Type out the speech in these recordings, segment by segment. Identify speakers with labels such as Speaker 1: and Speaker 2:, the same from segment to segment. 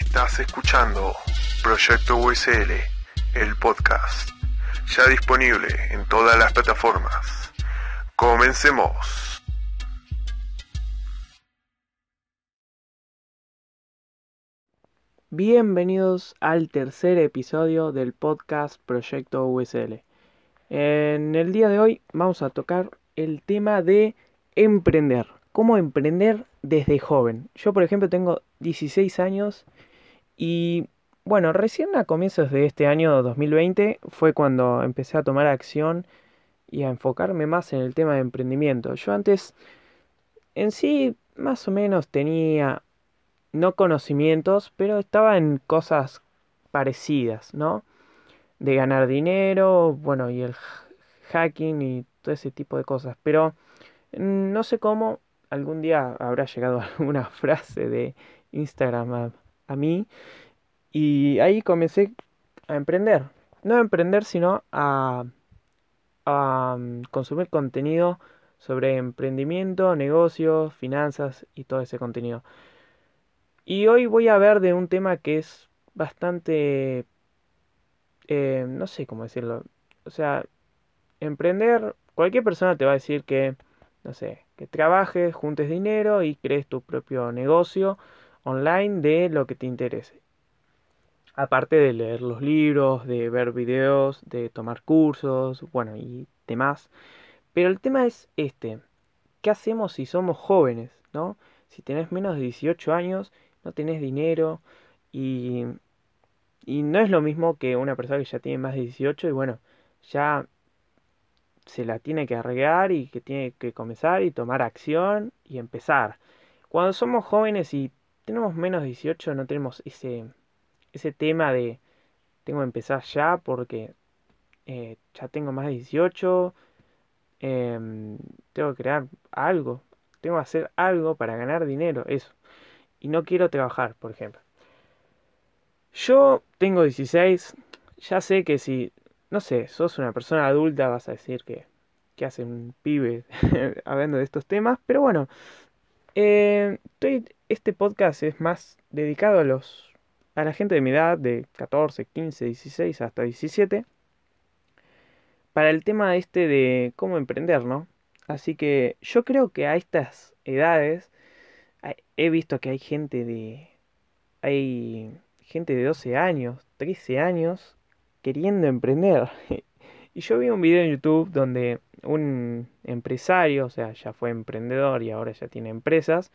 Speaker 1: Estás escuchando Proyecto USL, el podcast, ya disponible en todas las plataformas. Comencemos.
Speaker 2: Bienvenidos al tercer episodio del podcast Proyecto USL. En el día de hoy vamos a tocar el tema de emprender. ¿Cómo emprender desde joven? Yo, por ejemplo, tengo 16 años y bueno, recién a comienzos de este año 2020 fue cuando empecé a tomar acción y a enfocarme más en el tema de emprendimiento. Yo antes en sí más o menos tenía no conocimientos, pero estaba en cosas parecidas, ¿no? De ganar dinero, bueno, y el hacking y todo ese tipo de cosas. Pero mm, no sé cómo algún día habrá llegado alguna frase de Instagram a, mí y ahí comencé a emprender. No a emprender, sino a, a mm, consumir contenido sobre emprendimiento, negocios, finanzas y todo ese contenido. Y hoy voy a ver de un tema que es bastante... Eh, no sé cómo decirlo. O sea, emprender, cualquier persona te va a decir que, no sé, que trabajes, juntes dinero y crees tu propio negocio online de lo que te interese. Aparte de leer los libros, de ver videos, de tomar cursos, bueno, y demás. Pero el tema es este. ¿Qué hacemos si somos jóvenes, no? Si tenés menos de 18 años, no tenés dinero y, y no es lo mismo que una persona que ya tiene más de 18 y bueno, ya se la tiene que arreglar y que tiene que comenzar y tomar acción y empezar. Cuando somos jóvenes y tenemos menos de 18 no tenemos ese, ese tema de tengo que empezar ya porque eh, ya tengo más de 18, em, tengo que crear algo, tengo que hacer algo para ganar dinero, eso. Y no quiero trabajar, por ejemplo. Yo tengo 16, ya sé que si no sé, sos una persona adulta, vas a decir que, que hace un pibe hablando de estos temas, pero bueno, eh, este podcast es más dedicado a los a la gente de mi edad, de 14, 15, 16 hasta 17, para el tema este de cómo emprender, ¿no? Así que yo creo que a estas edades he visto que hay gente de hay gente de 12 años, 13 años queriendo emprender. Y yo vi un video en YouTube donde un empresario, o sea, ya fue emprendedor y ahora ya tiene empresas,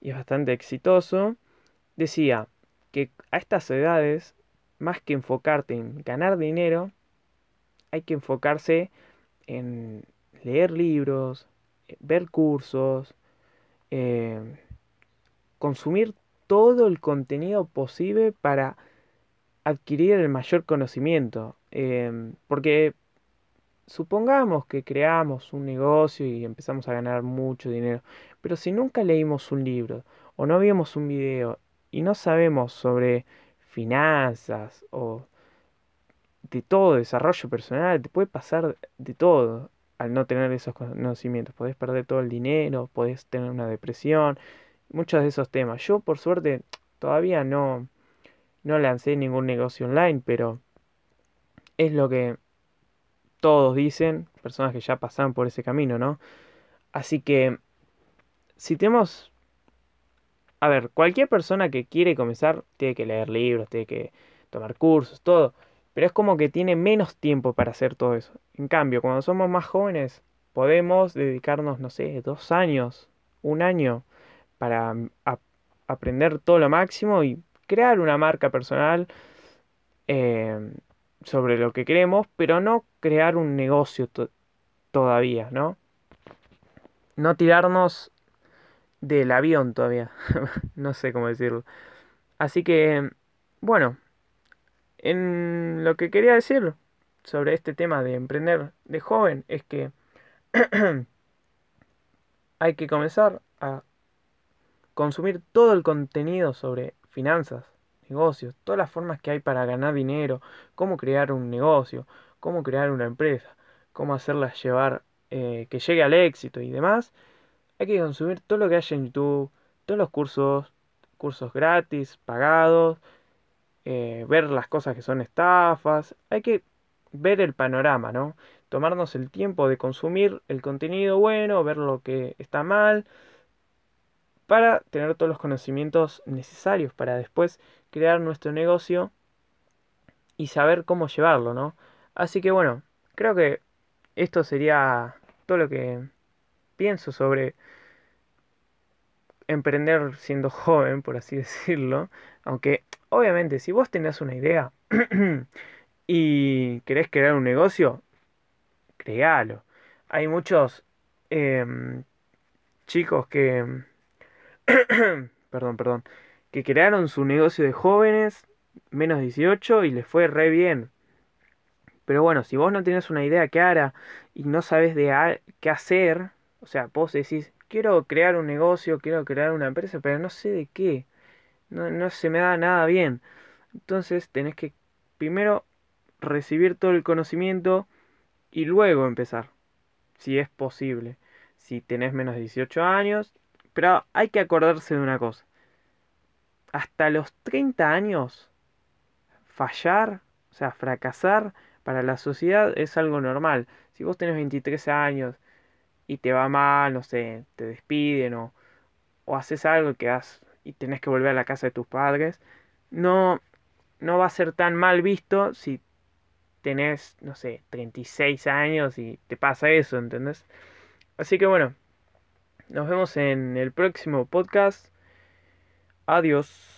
Speaker 2: y es bastante exitoso, decía que a estas edades, más que enfocarte en ganar dinero, hay que enfocarse en leer libros, ver cursos, eh, consumir todo el contenido posible para adquirir el mayor conocimiento. Em, porque supongamos que creamos un negocio y empezamos a ganar mucho dinero, pero si nunca leímos un libro o no vimos un video y no sabemos sobre finanzas o de todo, desarrollo personal, te puede pasar de todo al no tener esos conocimientos. Podés perder todo el dinero, podés tener una depresión, muchos de esos temas. Yo por suerte todavía no, no lancé ningún negocio online, pero es lo que todos dicen, personas que ya pasan por ese camino, ¿no? Así que, si tenemos... A ver, cualquier persona que quiere comenzar tiene que leer libros, tiene que tomar cursos, todo. Pero es como que tiene menos tiempo para hacer todo eso. En cambio, cuando somos más jóvenes, podemos dedicarnos, no sé, dos años, un año, para aprender todo lo máximo y crear una marca personal eh, sobre lo que queremos, pero no crear un negocio todavía, ¿no? No tirarnos del avión todavía, no sé cómo decirlo. Así que, bueno, en lo que quería decir sobre este tema de emprender de joven es que hay que comenzar a consumir todo el contenido sobre finanzas, negocios, todas las formas que hay para ganar dinero, cómo crear un negocio, cómo crear una empresa, cómo hacerla llevar, eh, que llegue al éxito y demás, hay que consumir todo lo que hay en YouTube, todos los cursos, cursos gratis, pagados, eh, ver las cosas que son estafas. Hay que ver el panorama, ¿no? Tomarnos el tiempo de consumir el contenido bueno, ver lo que está mal, para tener todos los conocimientos necesarios para después crear nuestro negocio y saber cómo llevarlo, ¿no? Así que bueno, creo que esto sería todo lo que pienso sobre emprender siendo joven, por así decirlo. Aunque obviamente si vos tenés una idea y querés crear un negocio, créalo. Hay muchos em, chicos que... perdón, perdón. Que crearon su negocio de jóvenes, menos 18, y les fue re bien. Pero bueno, si vos no tenés una idea clara y no sabes de qué hacer, o sea, vos decís, quiero crear un negocio, quiero crear una empresa, pero no sé de qué. No, no se me da nada bien. Entonces tenés que primero recibir todo el conocimiento y luego empezar. Si es posible. Si tenés menos de 18 años. Pero hay que acordarse de una cosa. Hasta los 30 años, fallar, o sea, fracasar, para la sociedad es algo normal. Si vos tenés 23 años y te va mal, no sé, te despiden o, o haces algo que has, y tenés que volver a la casa de tus padres, no, no va a ser tan mal visto si tenés, no sé, 36 años y te pasa eso, ¿entendés? Así que bueno, nos vemos en el próximo podcast. Adiós.